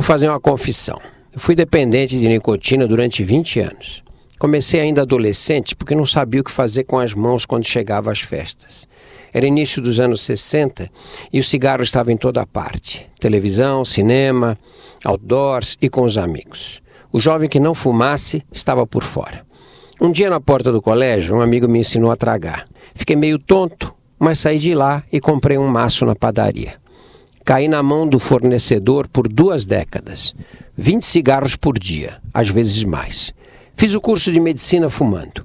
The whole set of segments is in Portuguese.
Vou fazer uma confissão. Eu fui dependente de nicotina durante 20 anos. Comecei ainda adolescente porque não sabia o que fazer com as mãos quando chegava às festas. Era início dos anos 60 e o cigarro estava em toda parte: televisão, cinema, outdoors e com os amigos. O jovem que não fumasse estava por fora. Um dia na porta do colégio, um amigo me ensinou a tragar. Fiquei meio tonto, mas saí de lá e comprei um maço na padaria. Caí na mão do fornecedor por duas décadas. 20 cigarros por dia, às vezes mais. Fiz o curso de medicina fumando.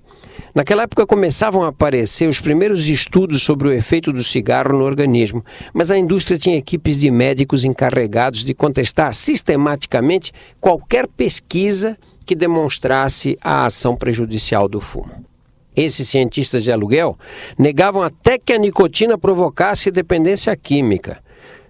Naquela época começavam a aparecer os primeiros estudos sobre o efeito do cigarro no organismo, mas a indústria tinha equipes de médicos encarregados de contestar sistematicamente qualquer pesquisa que demonstrasse a ação prejudicial do fumo. Esses cientistas de aluguel negavam até que a nicotina provocasse dependência química.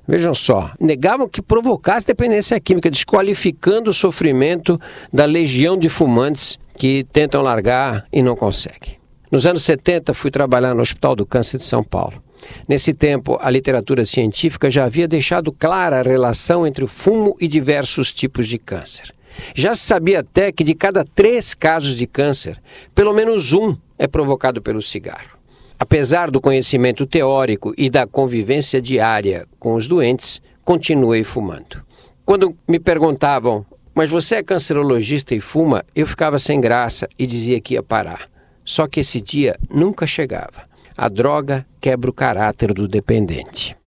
Vejam só, negavam que provocasse dependência química, desqualificando o sofrimento da legião de fumantes que tentam largar e não conseguem. Nos anos 70, fui trabalhar no Hospital do Câncer de São Paulo. Nesse tempo, a literatura científica já havia deixado clara a relação entre o fumo e diversos tipos de câncer. Já se sabia até que de cada três casos de câncer, pelo menos um é provocado pelo cigarro. Apesar do conhecimento teórico e da convivência diária com os doentes, continuei fumando. Quando me perguntavam, mas você é cancerologista e fuma, eu ficava sem graça e dizia que ia parar. Só que esse dia nunca chegava. A droga quebra o caráter do dependente.